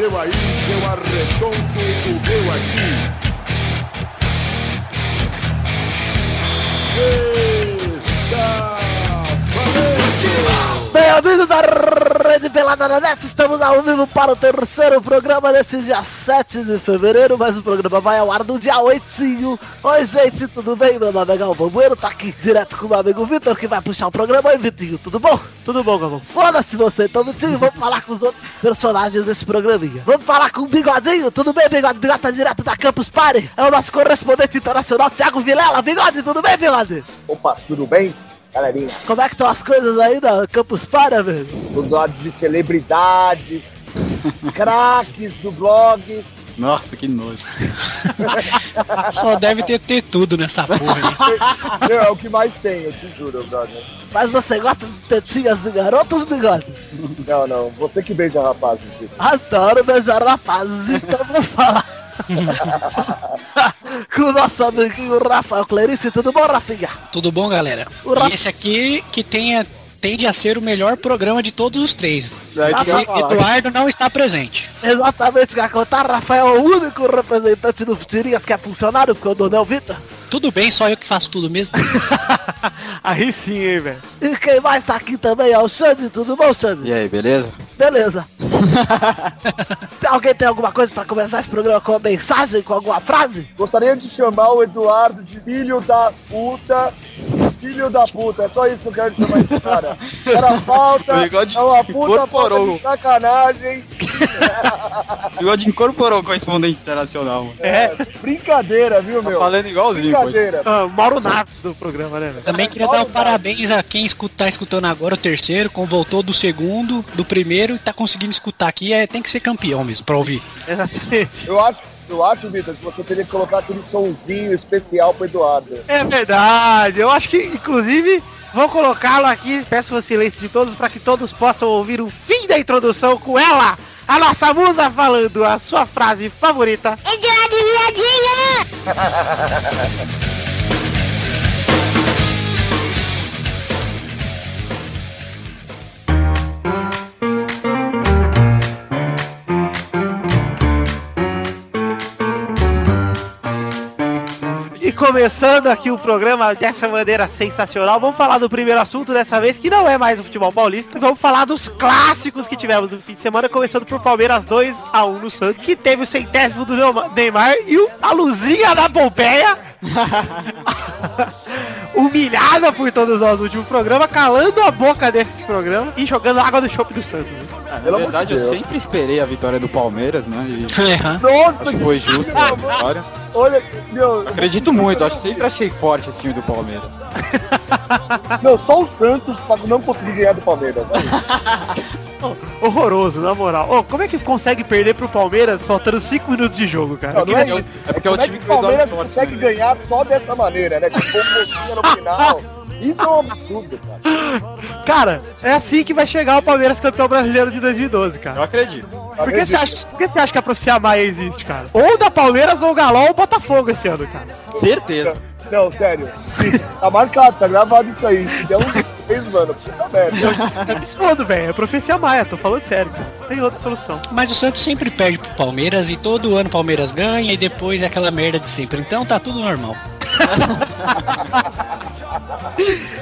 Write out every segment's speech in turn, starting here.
seu aí, que eu arredondo o meu aqui. Está valente! Bem, amigos da Rede Pelada na Net, estamos ao vivo para o terceiro programa desse dia 7 de fevereiro, mas o programa vai ao ar no dia 8. Oi, gente, tudo bem? Meu nome é Galvão Bueno, tá aqui direto com o meu amigo Vitor, que vai puxar o programa. Oi, Vitinho, tudo bom? Tudo bom, Galvão. Foda-se você, então, Vitinho, vamos falar com os outros personagens desse programinha. Vamos falar com o Bigodinho, tudo bem, Bigode? Bigode tá direto da Campus Party, é o nosso correspondente internacional, Thiago Vilela. Bigode, tudo bem, Bigode? Opa, tudo bem? Galerinha, Como é que estão as coisas aí da Campus Party, velho? do lado de celebridades, craques do blog. Nossa, que nojo. Só deve ter, ter tudo nessa porra. Meu, é o que mais tem, eu te juro, brother. Mas você gosta de tetinhas de garotos, Bigode? Não, não, você que beija rapazes. Adoro beijar rapazes, então vou falar. Com o nosso amiguinho Rafael Clerice, tudo bom, Rafinha? Tudo bom, galera? Ura- E esse aqui que tenha, tende a ser o melhor programa de todos os três. Eduardo não está presente. Exatamente, que contar, Rafael é o único representante do Tirinhas que é funcionário, porque o dono é o Vitor. Tudo bem, só eu que faço tudo mesmo. Aí sim, hein, velho. E quem mais tá aqui também é o Xande, tudo bom, Xande? E aí, beleza? Beleza. Alguém tem alguma coisa pra começar esse programa com uma mensagem, com alguma frase? Gostaria de chamar o Eduardo de filho da puta. Filho da puta, é só isso que eu quero chamar esse cara. Era falta, é uma puta falta de sacanagem. Bigode incorporou o correspondente internacional, mano. É, brincadeira, viu, Tá meu? falando igualzinho. Brincadeira. Ah, Mauro Nato do programa, né, velho? Também queria dar um parabéns a quem escuta, tá escutando agora o terceiro, como voltou do segundo, do primeiro e tá conseguindo escutar aqui. É, tem que ser campeão mesmo pra ouvir. Exatamente. Eu acho, eu acho, Vitor, que você teria que colocar aquele sonzinho especial pro Eduardo. É verdade. Eu acho que, inclusive, vou colocá-lo aqui. Peço o silêncio de todos para que todos possam ouvir o fim da introdução com ela, a nossa musa falando a sua frase favorita. E começando aqui o programa dessa maneira sensacional, vamos falar do primeiro assunto dessa vez, que não é mais o futebol paulista. Vamos falar dos clássicos que tivemos no fim de semana, começando por Palmeiras 2 a 1 no Santos, que teve o centésimo do Neymar e o, a luzinha da Pompeia. Humilhada por todos nós no último programa, calando a boca desses programas e jogando água no chope do Santos. né? Ah, na Pelo verdade, de eu Deus. sempre esperei a vitória do Palmeiras, né? E Nossa, acho que foi justa a vitória. olha, meu, Acredito muito, acho sempre achei forte esse time do Palmeiras. meu, só o Santos pra não conseguir ganhar do Palmeiras. né? Horroroso, na moral. Ô, como é que consegue perder pro Palmeiras faltando 5 minutos de jogo, cara? Não, não é É o- isso. é porque é o time que o o Palmeiras consegue ganhar só dessa maneira, né? Com bombocinha no final. Isso é um absurdo, cara. Cara, é assim que vai chegar o Palmeiras campeão brasileiro de 2012, Eu cara. acredito. Por que, você acha, por que você acha que a profecia Maia existe, cara? Ou da Palmeiras, ou Galol, ou Botafogo esse ano, cara. Certeza. Não, sério. Tá marcado, tá gravado isso aí. Se der uns três, mano, puta merda. É absurdo, velho. É profecia Maia, tô falando sério, cara. Tem outra solução. Mas o Santos sempre perde pro Palmeiras e todo ano o Palmeiras ganha e depois é aquela merda de sempre. Então tá tudo normal.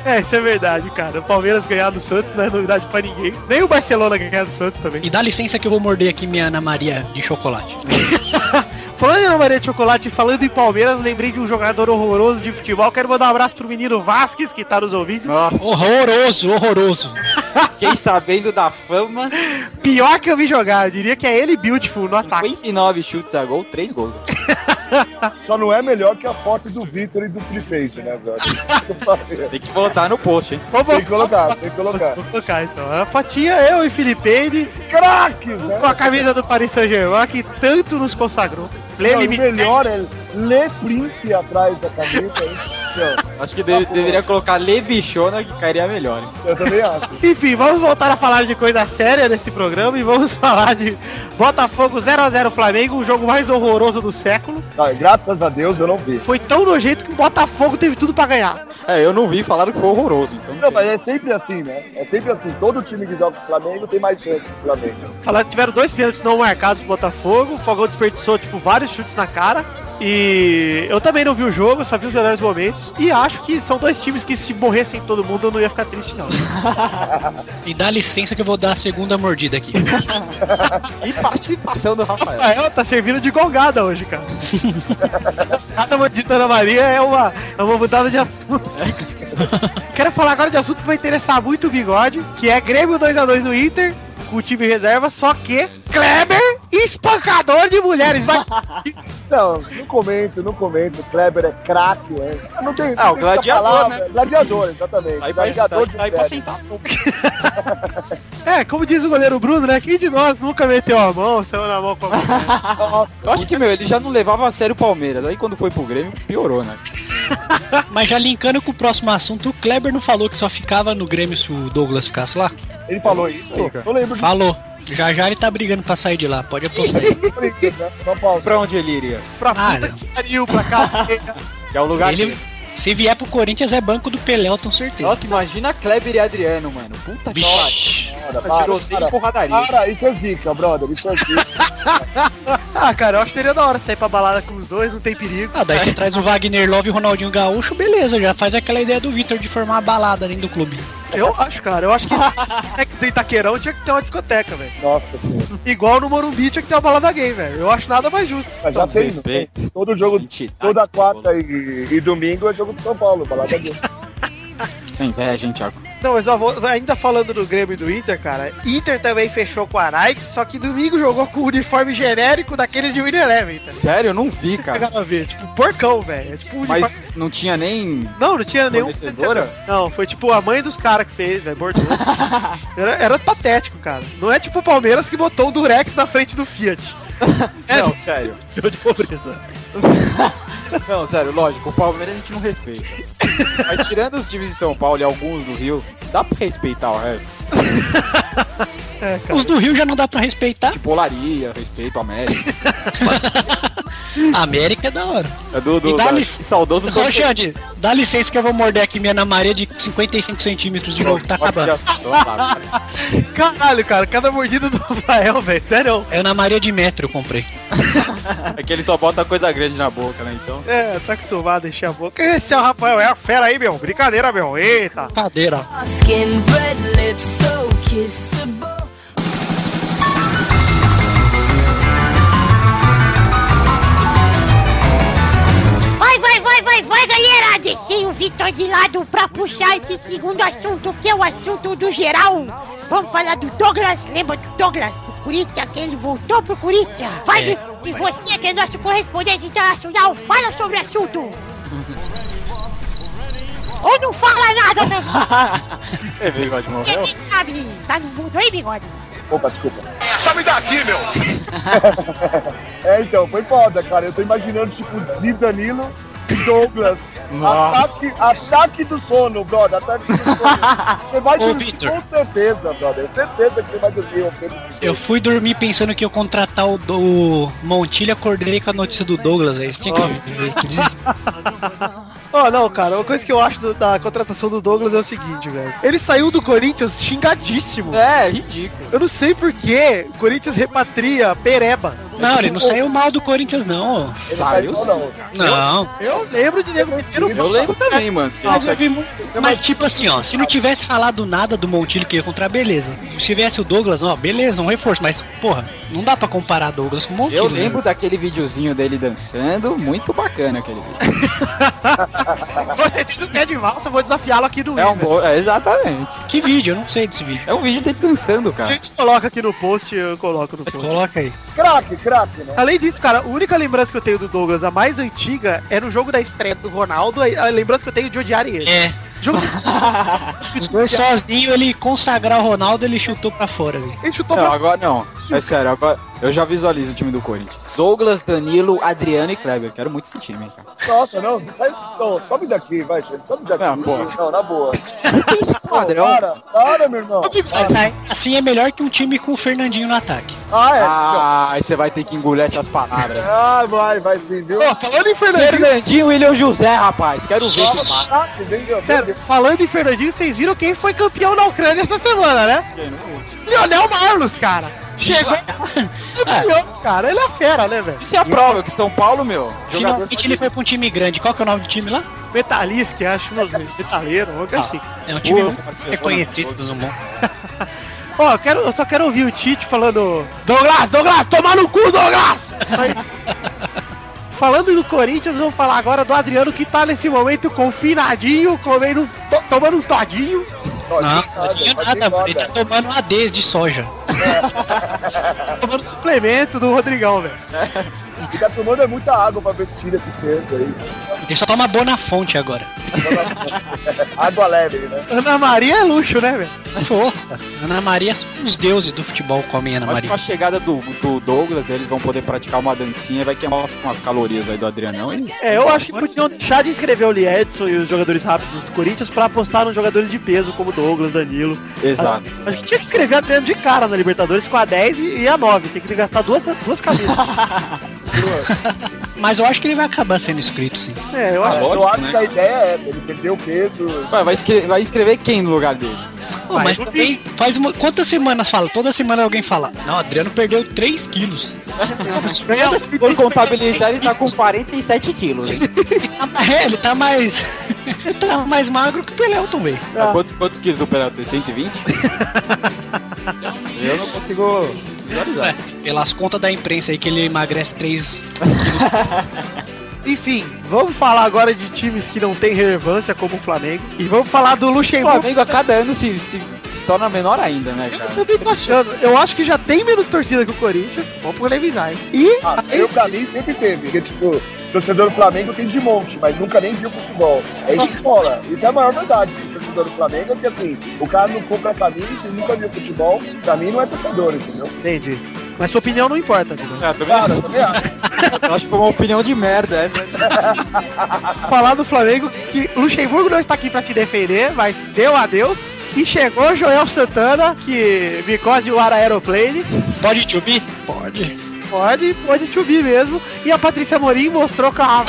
É, isso é verdade, cara. O Palmeiras ganhar do Santos não é novidade pra ninguém. Nem o Barcelona ganhar do Santos também. E dá licença que eu vou morder aqui minha Ana Maria de chocolate. Falando em Maria de Chocolate, falando em Palmeiras, lembrei de um jogador horroroso de futebol. Quero mandar um abraço pro menino Vasquez, que tá nos ouvindo. Nossa, Horroroso, horroroso. fiquei sabendo da fama. Pior que eu vi jogar, eu diria que é ele Beautiful no ataque. 59 chutes a gol, 3 gols. Só não é melhor que a foto do Vitor e do Felipe, né, velho? Tem que botar no post, hein? Tem que colocar, tem que colocar. Vou colocar então. A fotinha eu e Felipe Craques, né? com a camisa do Paris Saint-Germain que tanto nos consagrou. Lê Não, o melhor é Le Prince atrás da camisa. Hein? Acho que de- deveria colocar Lebichona que cairia melhor. hein? Eu também acho. Enfim, vamos voltar a falar de coisa séria nesse programa e vamos falar de Botafogo 0x0 Flamengo, o jogo mais horroroso do século. Ah, graças a Deus eu não vi. Foi tão nojento que o Botafogo teve tudo pra ganhar. É, eu não vi, falaram que foi horroroso. Então, Não, mas é sempre assim, né? É sempre assim. Todo time que joga com o Flamengo tem mais chance que o Flamengo. Falaram que tiveram dois pênaltis não marcados pro Botafogo, o Fogão desperdiçou, tipo, vários chutes na cara. E eu também não vi o jogo, só vi os melhores momentos. E acho que são dois times que se morressem todo mundo eu não ia ficar triste não. E dá licença que eu vou dar a segunda mordida aqui. E participação do Rafael. Rafael tá servindo de gongada hoje, cara. Cada mordida da Ana Maria é uma, é uma mudada de assunto. Quero falar agora de assunto que vai interessar muito o bigode, que é Grêmio 2x2 no Inter, com o time reserva, só que Kleber, espancador de mulheres, vai. Não, não comento, não comento. O Kleber é craque, é. Não tem. Ah, não o tem muita gladiador, palavra. né? Gladiador, exatamente. Aí pra, gladiador aí, de aí pra pé. sentar. É, como diz o goleiro Bruno, né? Quem de nós nunca meteu a mão, saiu na mão com a Eu acho que, meu, ele já não levava a sério o Palmeiras. Aí quando foi pro Grêmio, piorou, né? Mas já linkando com o próximo assunto, o Kleber não falou que só ficava no Grêmio se o Douglas ficasse lá? Ele falou isso? aí, cara. Eu lembro de Falou. Já já ele tá brigando pra sair de lá, pode apostar. Pra onde ele iria? pra Ah, puta que pariu, pra cá. Que é o lugar Ele, se vier pro Corinthians é banco do Pelé, eu tenho certeza. Nossa, imagina Kleber e Adriano, mano. Puta que pariu. Porradaria. Para, isso é zica, brother. Isso é zica. Ah, cara, eu acho que seria da hora sair pra balada com os dois, não tem perigo. Ah, daí você traz o Wagner Love e o Ronaldinho Gaúcho, beleza, já faz aquela ideia do Vitor de formar uma balada dentro do clube. Eu acho, cara, eu acho que é tem Itaquerão tinha que ter uma discoteca, velho. Nossa senhora. Igual no Morumbi tinha que ter uma balada gay, velho. Eu acho nada mais justo. Mas já Então, tem, respeito. né? Todo jogo, Mentira. toda quarta e, e domingo é jogo de São Paulo. Balada dele. Tem inveja, hein, Thiago? Não, mas vou- ainda falando do Grêmio e do Inter, cara, Inter também fechou com a Nike, só que domingo jogou com o uniforme genérico daqueles de Winner Eleven, tá? Sério, eu não vi, cara. A ver, tipo, porcão, velho. Tipo uniforme- Mas não tinha nem. Não, não tinha nenhum. Não, foi tipo a mãe dos caras que fez, velho, bordou. era, era patético, cara. Não é tipo o Palmeiras que botou um Durex na frente do Fiat. É, Não, sério. de pobreza. Não, sério, lógico, o Palmeiras a gente não respeita. Mas tirando os times de São Paulo e alguns do Rio, dá pra respeitar o resto. É. Os do Rio já não dá pra respeitar. Tipo Olaria, respeito América. A América é da hora. É do, do, E dá da- lic- saudoso Ô, Xande, dá licença que eu vou morder aqui minha Ana Maria de 55 centímetros de novo, tá acabando. Caralho, cara, cada mordida do Rafael, velho, sério. É Ana Maria de metro eu comprei. É que ele só bota coisa grande na boca, né? Então. É, tá acostumado a encher a boca. Esse é o Rafael, é a fera aí, meu. Brincadeira, meu. Eita. Cadeira. Skin, red lips, so kissable. De lado pra puxar esse segundo assunto, que é o assunto do geral. Vamos falar do Douglas. Lembra do Douglas? Do Corinthians, que ele voltou pro Corinthians. Vai, É. e você que é nosso correspondente internacional, fala sobre o assunto. Ou não fala nada, meu É, bigode morreu? Quem sabe? Tá no mundo aí, bigode? Opa, desculpa. Sabe daqui, meu! É, então, foi foda, cara. Eu tô imaginando, tipo, Zidanilo Douglas. Ataque, ataque do sono, brother. Ataque do sono. Você vai Ô, dormir Vitor. com certeza, brother. Certeza que você vai dormir. Eu fui dormir pensando que ia contratar o, do, o Montilho, acordei com a notícia do Douglas aí. Você tinha que. Ó, não, cara, uma coisa que eu acho do- da contratação do Douglas é o seguinte, velho. Ele saiu do Corinthians xingadíssimo. É, ridículo. Eu não sei por que o Corinthians repatria Pereba. Não, ele não saiu mal do Corinthians, não. Saiu não, não. Não. Eu lembro de nego metendo Eu lembro também, mano. Mas, eu vi muito- mas tipo assim, ó, se não tivesse falado nada do Montilho que ia encontrar, beleza. Se tivesse o Douglas, ó, beleza, um reforço. Mas, porra, não dá pra comparar Douglas com o Montilho. Eu né? lembro daquele videozinho dele dançando, muito bacana aquele vídeo. Você diz o que é de valsa, eu vou desafiá-lo aqui no É um bom, é, exatamente. Que vídeo? Eu não sei desse vídeo. É um vídeo dele dançando, A cara. gente coloca aqui no post, eu coloco no Mas post. coloca aí. Craque, craque, né? Além disso, cara, a única lembrança que eu tenho do Douglas, a mais antiga, é no jogo da estreia do Ronaldo, a lembrança que eu tenho de odiarem ele. É. Jogo Os dois sozinhos, ele consagrar o Ronaldo, ele chutou pra fora, velho. ele chutou Não, pra... agora não. É sério, agora eu já visualizo o time do Corinthians. Douglas, Danilo, Adriano e Kleber. Quero muito esse time, cara. Nossa, não, sai, não, sobe daqui, vai, gente, sobe daqui. Não, pô. Não, na boa. Não, Padrão. para, para, meu irmão. Mas aí, assim é melhor que um time com o Fernandinho no ataque. Ah, é. Ah, aí você vai ter que engolir essas palavras. Ah, vai, vai sim, viu? Falando em Fernandinho, Fernandinho e William José, rapaz. Quero ver que sério, falando em Fernandinho, vocês viram quem foi campeão na Ucrânia essa semana, né? Lionel Marlos, cara. Chegou campeão, cara. Ele é fera, né, velho? Isso é a prova que São Paulo, meu. Finalmente ele foi pra um time grande. Qual que é o nome do time lá? Metalista, acho, não, metaleiro, algo assim. É um time reconhecido boa. no mundo. Ó, eu, quero, eu só quero ouvir o Tite falando Douglas, Douglas, toma no cu, Douglas! Falando do Corinthians, vamos falar agora do Adriano que tá nesse momento confinadinho, comendo, to- tomando um todinho. Não, não tinha nada, mano. Ele tá tomando ADs de soja. Tomando suplemento do Rodrigão, velho. E tá tomando é muita água pra ver se tira esse peso aí. Ele só toma boa na fonte agora. água leve, né? Ana Maria é luxo, né, velho? Porra, Ana Maria, os deuses do futebol comem Ana Mas Maria. com a chegada do, do Douglas, eles vão poder praticar uma dancinha, vai queimar umas, umas calorias aí do Adrianão. E... É, eu acho que podiam deixar de inscrever o Lee Edson e os jogadores rápidos do Corinthians pra apostar nos jogadores de peso, como Douglas, Danilo. Exato. Acho que tinha que escrever Adriano de cara na Libertadores com a 10 e, e a 9. Tem que gastar duas, duas camisas. Mas eu acho que ele vai acabar sendo inscrito, sim. é, eu Ah, acho. eu lógico, acho né? que a ideia é essa, ele perdeu o peso. Vai, vai, escre- vai escrever quem no lugar dele? Pô, Vai, mas também faz uma. Quantas semanas fala? Toda semana alguém fala. Não, Adriano perdeu 3 quilos. For contabilidade, ele tá com 47 quilos. hein? É, ele tá mais. ele tá mais magro que o Pelelton, velho. Ah, Quantos, quantos quilos o Pelé tem? 120? Eu não consigo pelas contas da imprensa aí que ele emagrece 3 Enfim, vamos falar agora de times que não tem relevância, como o Flamengo. E vamos falar do O Luxemburgo. Flamengo a cada ano se, se, se torna menor ainda, né, Eu cara? também tô achando. Eu acho que já tem menos torcida que o Corinthians. Vamos polemizar, hein? E Ah, eu pra mim sempre teve, porque tipo, torcedor do Flamengo tem de monte, mas nunca nem viu futebol. É isso que escola. Isso é a maior verdade torcedor do Flamengo, é que assim, o cara não compra camisa e nunca viu futebol, pra mim não é torcedor, entendeu? entendi. Mas sua opinião não importa, entendeu? É, também Cara, eu também acho. eu acho que foi uma opinião de merda essa. falar do Flamengo que o Luxemburgo não está aqui para se defender, mas deu adeus. E chegou Joel Santana, que because o ar aeroplane. Pode subir? Pode. Pode, pode subir mesmo. E a Patrícia Morim mostrou com a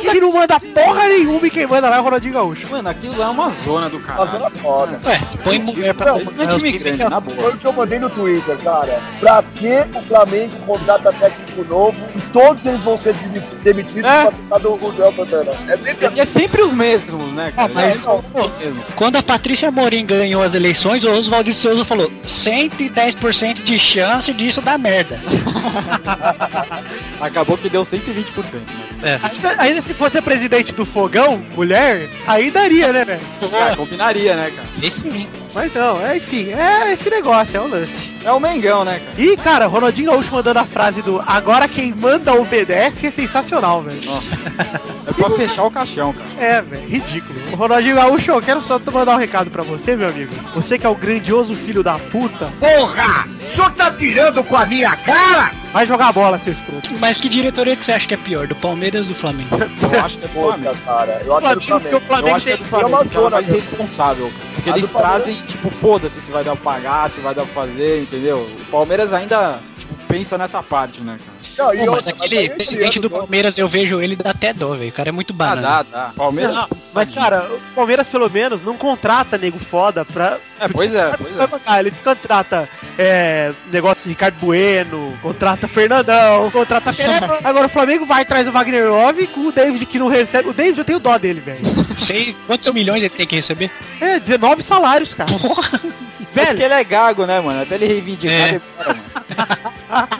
que não manda porra nenhuma e quem manda lá é o Ronaldinho Gaúcho. Mano, aquilo é uma zona do Uma caralho. zona foda. Ué, põe mulher pra Não, não é time grande, na boa. Foi o que eu mandei no Twitter, cara. Pra que o Flamengo contrata técnico novo se todos eles vão ser demi- demitidos É. pra citar do o Joel Santana? É sempre é sempre os mesmos, né, cara? Ah, mas- é, não, mesmo. Quando a Patrícia Morim ganhou as eleições, o Oswaldo de Souza falou 110% de chance disso dar merda. Acabou que deu 120%, né? Ainda, ainda se fosse a presidente do Fogão, mulher, aí daria, né, velho? Cara, combinaria, né, cara? Esse sim. Mas não, é, enfim, é esse negócio, é o lance. É o Mengão, né, cara? E, cara, Ronaldinho Gaúcho mandando a frase do agora quem manda obedece é sensacional, velho. É pra fechar o caixão, cara. É, velho, ridículo. O Ronaldinho Gaúcho, eu quero só mandar um recado pra você, meu amigo. Você que é o grandioso filho da puta, Porra! O senhor tá tirando com a minha cara? vai jogar bola, seu escroto. Mas que diretoria que você acha que é pior, do Palmeiras ou do Flamengo? Eu acho que é do Puta, Flamengo. cara. Eu acho que é do Flamengo, Flamengo. o Flamengo Eu acho que é do Flamengo, uma é mais zona mesmo. responsável. Porque A eles trazem, tipo, foda-se se vai dar pra pagar, se vai dar pra fazer, entendeu? O Palmeiras ainda, tipo, pensa nessa parte, né, cara? Não, e Pô, mas outra, mas aquele aí, presidente do Palmeiras, eu vejo ele dá até dó, velho. O cara é muito Ah, banana. dá, dá. Palmeiras... Não, mas, cara, o Palmeiras, pelo menos, não contrata nego foda pra. É, pois é, pois é. bancar. Ele contrata é, negócio de Ricardo Bueno, contrata Fernandão, contrata Pelé. Agora o Flamengo vai atrás do Wagner Love com o David que não recebe. O David eu tenho dó dele, velho. Sei quantos milhões ele tem que receber? É, 19 salários, cara. Porra. É porque Velho, ele é gago, né, mano? Até ele reivindicar, É. mano.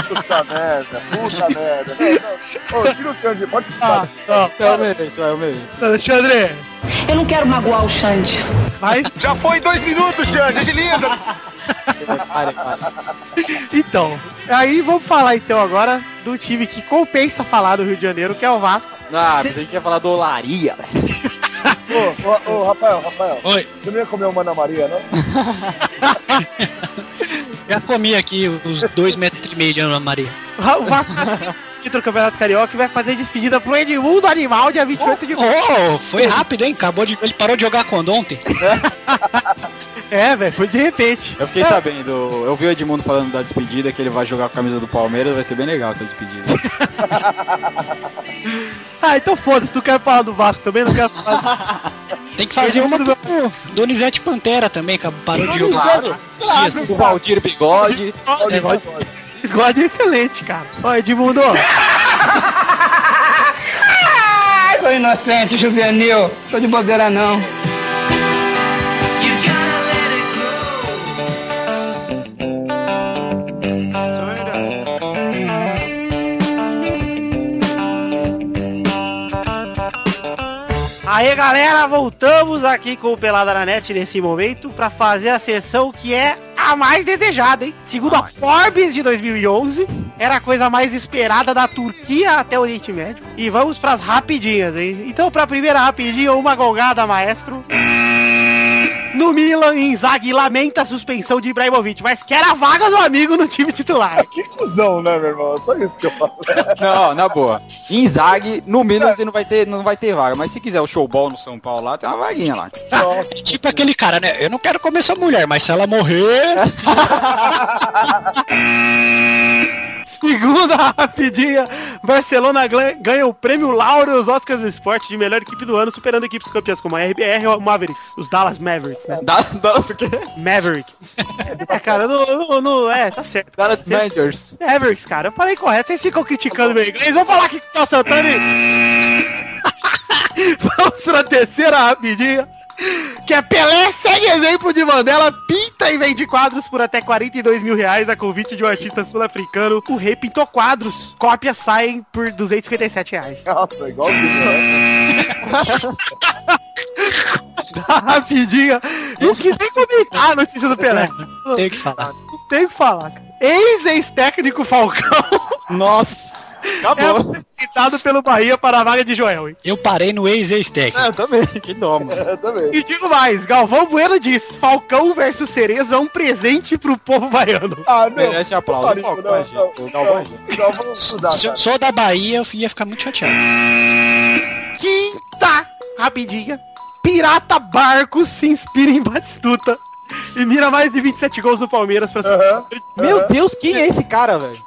Puta merda, puta merda. Não, não. Ô, tira o Xande, pode ah, ficar. ó, É o mereço, é o mereço. Alexandre, Eu não quero magoar o Xande. mas Já foi dois minutos, Xande, desliga! Pare, pare. então. Aí vamos falar então agora do time que compensa falar do Rio de Janeiro, que é o Vasco. Ah, pensei que ia falar do Olaria, velho. Ô, ô, ô, Rafael, Rafael. Oi. Você não ia comer uma Ana Maria, não? Já comi aqui os dois metros e meio de Ana Maria. O Vasco tá título do Campeonato Carioca e vai fazer despedida pro Edmundo Animal dia 28 de Oh, foi rápido, hein? Acabou de. Ele parou de jogar quando ontem? É, velho, foi de repente. Eu fiquei sabendo, eu vi o Edmundo falando da despedida, que ele vai jogar com a camisa do Palmeiras, vai ser bem legal essa despedida. Ah, então foda-se, tu quer falar do Vasco também? Não quero falar. Tem que fazer uma do Donizete Pantera também, que parou de jogar. o Valdir Bigode. É, God, God é excelente, cara. Ó, Edmundo, Ai, foi inocente, José Nil. Tô de bobeira não. Aê galera, voltamos aqui com o Pelada na Net nesse momento pra fazer a sessão que é a mais desejada, hein? Segundo a Forbes de 2011, era a coisa mais esperada da Turquia até o Oriente Médio. E vamos pras rapidinhas, hein? Então pra primeira rapidinha, uma golgada, maestro. No Milan, Inzaghi lamenta a suspensão de Ibrahimovic, mas quer a vaga do amigo no time titular. Que cuzão, né, meu irmão? Só isso que eu falo. Não, na boa. Inzaghi, no Milan você não vai ter, não vai ter vaga, mas se quiser o showball no São Paulo lá, tem uma vaguinha lá. Tipo aquele cara, né? Eu não quero comer sua mulher, mas se ela morrer. Segunda rapidinha, Barcelona ganha o prêmio Lauro os Oscars do Esporte de melhor equipe do ano, superando equipes campeãs como a RBR e o Mavericks, os Dallas Mavericks, né? Dá, dá o quê? Mavericks. É, cara, não, não, é, tá certo. Dallas Managers. Mavericks, cara, eu falei correto, vocês ficam criticando meu inglês, vamos falar aqui com o Santana e... Vamos pra terceira rapidinha. Que é Pelé segue exemplo de Mandela, pinta e vende quadros por até 42 mil reais a convite de um artista sul-africano. O rei pintou quadros. Cópias saem por 257 reais. Nossa, né? Tá rapidinha. Não quis nem comentar a notícia do Pelé. Tenho que falar. Tem o que falar. cara. Ex-ex-técnico Falcão Nossa, é acabou. apresentado pelo Bahia para a vaga de Joel. hein? Eu parei no ex-ex-tech. É, eu também, que dó, mano. Eu também. E digo mais, Galvão Bueno diz, Falcão versus Cerezo é um presente pro povo baiano. Ah, não. Merece aplauso. Falcão, não, não, Galvão é estudar, Se eu sou da Bahia, eu ia ficar muito chateado. Quinta, rapidinha. Pirata Barcos se inspira em Batistuta e mira mais de 27 gols no Palmeiras pra Aham. Meu Deus, quem é esse cara, velho?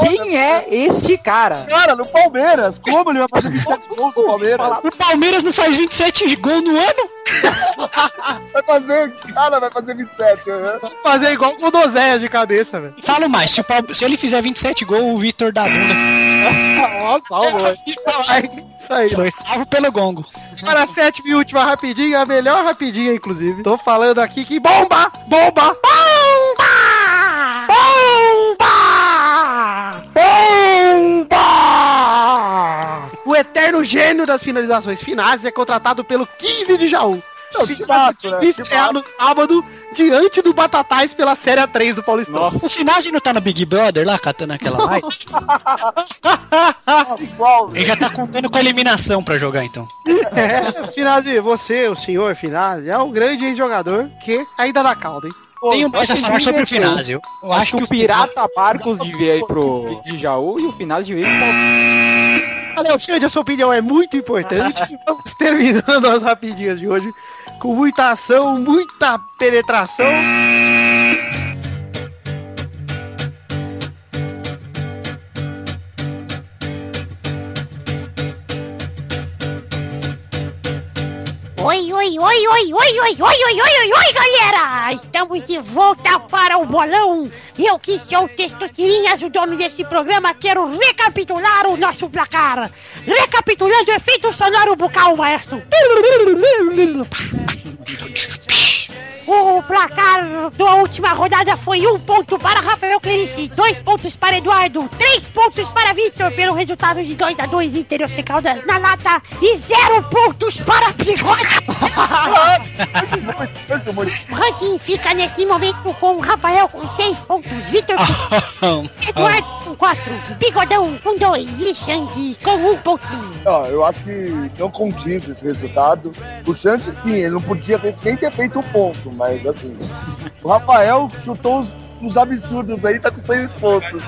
Quem é este cara? Cara, no Palmeiras, como ele vai fazer 27 gols no Palmeiras? O Palmeiras não faz 27 gols no ano? Vai fazer, cara, vai fazer 27, aham. fazer igual com o Dozéia de cabeça, velho. Falo mais, se, se ele fizer 27 gols, o Vitor da bunda Nossa, salvo. Isso aí. foi salvo pelo gongo. Para a sétima e última rapidinha, a melhor rapidinha, inclusive. Tô falando aqui que bomba! Bomba! Bomba! Eterno gênio das finalizações finais é contratado pelo 15 de Jaú. Não, que fato, né? Estrear no sábado diante do Batatais pela Série 3 do Paulistão. O Finazzi não tá no Big Brother lá, catando aquela? Igual, Ele já tá contando com a eliminação pra jogar, então. É, Finazzi, você, o senhor Finazzi, é um grande ex-jogador que ainda dá caldo, hein? Tenho mais a falar sobre o. Finazzi. Eu, Acho que o Pirata Barcos devia ir pro de Jaú e o Finaz devia ir pro Palmeiras. Alexandre, a sua opinião é muito importante. Vamos terminando as rapidinhas de hoje com muita ação, muita penetração. Oi, oi, oi, oi, oi, oi, oi, oi, oi, galera! Estamos de volta para o bolão. Eu que sou o Testosterinhas, o dono desse programa, quero recapitular o nosso placar. Recapitulando o efeito sonoro bucal, maestro. O placar da última rodada foi um ponto para Rafael Clerici, dois pontos para Eduardo, três pontos para Victor pelo resultado de 2 a 2 Interior Sem Caldas na lata e zero pontos para Bigode. O ranking fica nesse momento com o Rafael com seis pontos, Victor com Eduardo com quatro, Bigodão com dois e Xande com um pontinho. Ó, eu acho que não condiz esse resultado. O Santos, sim, ele não podia ter- nem ter feito um ponto, mas assim, o Rafael chutou os uns absurdos aí, tá com seis pontos.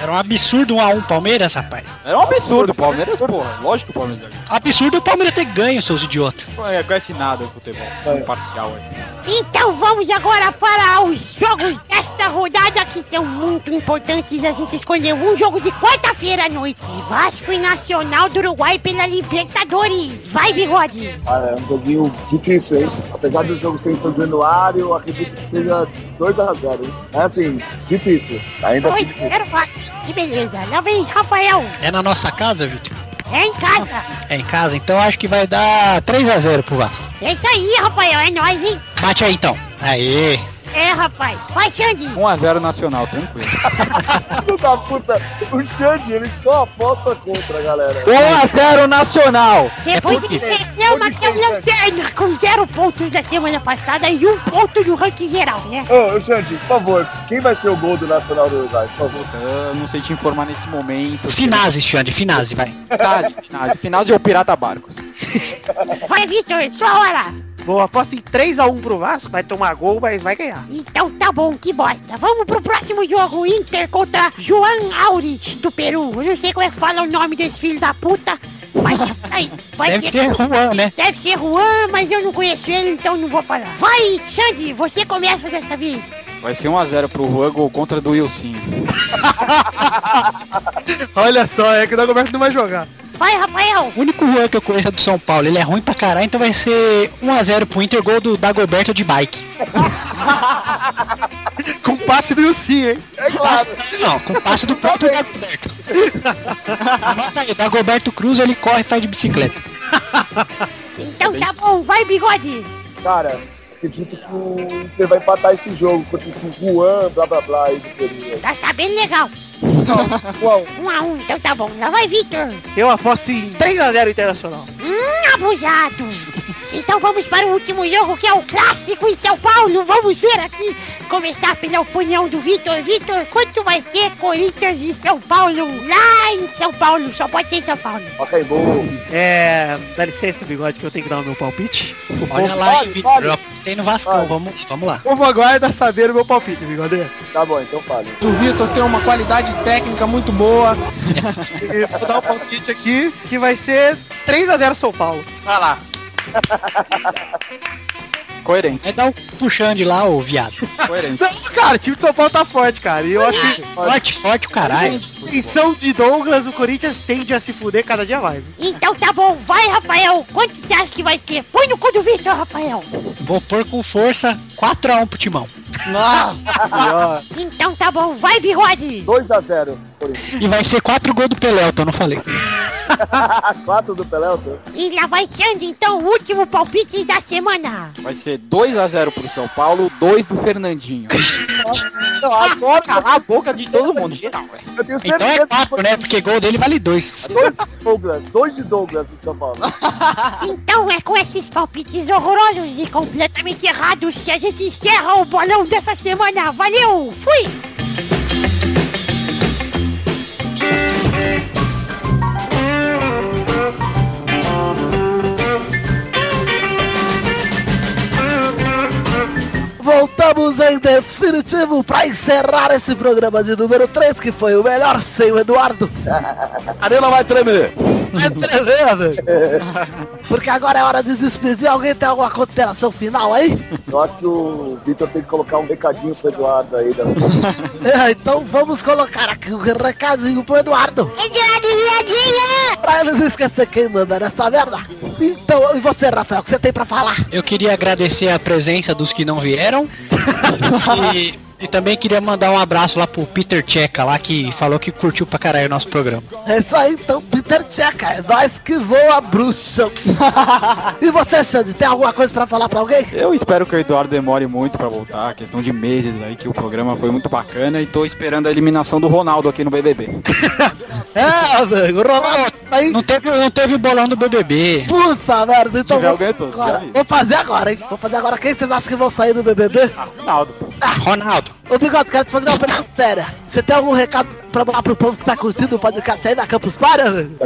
Era um absurdo um a um Palmeiras, rapaz. Era um absurdo, o Palmeiras, porra. Lógico que o Palmeiras ganha. Absurdo o Palmeiras ter ganho, seus idiotas. É, conhece nada do futebol. É. Imparcial aí. Então vamos agora para os jogos desta rodada que são muito importantes. A gente escolheu um jogo de quarta-feira à noite. Vasco e Nacional do Uruguai pela Libertadores. Vai, bigode. Ah, é um joguinho difícil, hein? Apesar do jogo ser em São Januário, eu acredito que seja 2x0, hein? É assim, difícil. Ainda assim, difícil. 2-0 Vasco. Que beleza. Lá vem Rafael. É na nossa casa, Vitor? É em casa. É em casa, então acho que vai dar 3 a 0 pro Vasco. É isso aí, Rafael. É nóis, hein? Bate aí então. Aê. É, rapaz. Vai, Xande. 1x0 Nacional, tranquilo. Filho da puta, o Xande, ele só aposta contra, galera. 1x0 Nacional! Depois é o Lanterna com zero pontos da semana passada e um ponto no ranking geral, né? Ô, ô, Xande, por favor, quem vai ser o gol do Nacional do Uruguai, por favor? Eu não sei te informar nesse momento. Finazzi, Xande, Finazzi, vai. Finazzi, Finazzi. Finazzi é o Pirata Barcos. Vai, Vitor, sua hora. Bom, aposto em 3x1 pro Vasco, vai tomar gol, mas vai ganhar. Então tá bom, que bosta. Vamos pro próximo jogo, Inter contra João Aurich, do Peru. Eu não sei como é que fala o nome desse filho da puta, mas aí, vai Deve ter Juan, né? Deve ser Juan, mas eu não conheço ele, então não vou falar. Vai, Xande, você começa dessa vez. Vai ser 1x0 pro Juan, gol contra do Wilson. Olha só, é que o Dagoberto não vai jogar. Vai, Rafael. O único Juan que eu conheço é do São Paulo. Ele é ruim pra caralho, então vai ser 1x0 pro Inter, gol do Dagoberto de bike. Com passe do Ilci, hein? É claro. Não, com passe do próprio Dagoberto. Anota aí, Dagoberto Cruz, ele corre e faz de bicicleta. Então tá bom, vai, bigode. Cara, acredito que o Inter vai empatar esse jogo contra esse Juan, blá blá blá aí do. Tá sabendo legal. Juan, Um a um, então tá bom. Lá vai, Vitor. Eu aposto em 3x0 Internacional. Hum, abusado. Então vamos para o último jogo, que é o clássico em São Paulo. Vamos ver aqui. Começar pela opinião do Vitor. Vitor, quanto vai ser Corinthians e São Paulo? Lá em São Paulo. Só pode ser em São Paulo. ok, gol. É. Dá licença, bigode, que eu tenho que dar o meu palpite. O Olha lá. Eu apostei no Vascão, Fale. vamos, vamos lá. o povo aguarda saber o meu palpite, bigode. Tá bom, então fale. O Vitor tem uma qualidade técnica muito boa. Vou dar um palpite aqui, que vai ser 3x0 São Paulo. Vai lá. Coerente, Vai dar um puxando de lá, ô viado. coerente. Não, cara, o time de São Paulo tá forte, cara. E eu acho que Forte, forte o caralho. em São de Douglas, o Corinthians tende a se fuder cada dia mais. Então tá bom. Vai, Rafael. Quanto você acha que vai ser? Põe no cu do Vitor, Rafael. Vou pôr com força 4x1 pro Timão. Então tá bom. Vai, bigode. 2x0, Corinthians. E vai ser 4 gols do Pelé, eu não falei. 4 do Pelé, E lá vai Xande, então, o último palpite da semana. Vai ser 2x0 pro São Paulo, 2 do Fernandinho. Não, agora calar a boca de todo mundo, geral, velho. Eu tenho Então é 4, né? Porque gol dele vale 2. Dois Douglas, dois de Douglas do São Paulo. Então é com esses palpites horrorosos e completamente errados que a gente encerra o bolão dessa semana. Valeu, fui! Voltamos em definitivo pra encerrar esse programa de número 3, que foi o melhor sem o Eduardo. A Arena vai tremer. É tremendo. Porque agora é hora de despedir. Alguém tem alguma consideração final aí? Eu acho que o Vitor tem que colocar um recadinho pro Eduardo aí. Da... É, então vamos colocar aqui um recadinho pro Eduardo. Eduardo Viadinha! Pra ele não esquecer quem manda nessa merda. Então, e você, Rafael, o que você tem pra falar? Eu queria agradecer a presença dos que não vieram. E, e também queria mandar um abraço lá pro Peter Checa lá, que falou que curtiu pra caralho o nosso programa. É isso aí, então, Peter Checa, é nós que voa bruxa. e você, Xande, tem alguma coisa pra falar pra alguém? Eu espero que o Eduardo demore muito pra voltar, questão de meses aí, que o programa foi muito bacana e tô esperando a eliminação do Ronaldo aqui no BBB. É, amigo, Ronaldo, tá aí. Não teve, não teve bolão do BBB. Puta merda, então tiver, vou, alguém, agora, vou fazer agora, hein? Vou fazer agora. Quem vocês acham que vão sair do BBB? Ronaldo. Ronaldo. Ô Bigode, quero te fazer uma pergunta séria. Você tem algum recado pra mandar pro povo que tá curtindo o podcast aí da Campus velho?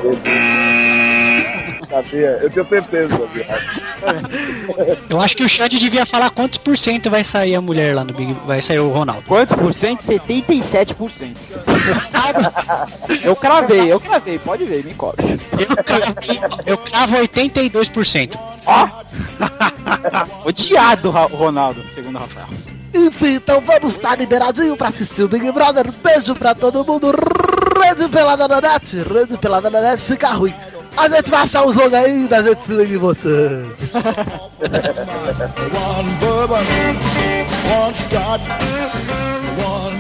Sabia, eu tenho certeza, viado. Eu acho que o Xande devia falar quantos por cento vai sair a mulher lá no Big. Vai sair o Ronaldo. Quantos por cento? 77%. eu cravei, eu cravei, pode ver, me cobre. Eu cravo, eu cravo 82%. Odiado Ra- Ronaldo, segundo o Rafael. Enfim, então vamos estar liberadinho pra assistir o Big Brother. Beijo pra todo mundo. Rede Pelada na Net. Rede Pelada na Net fica ruim. A gente vai achar um jogo ainda, a gente se liga em você. One bourbon, one scotch, one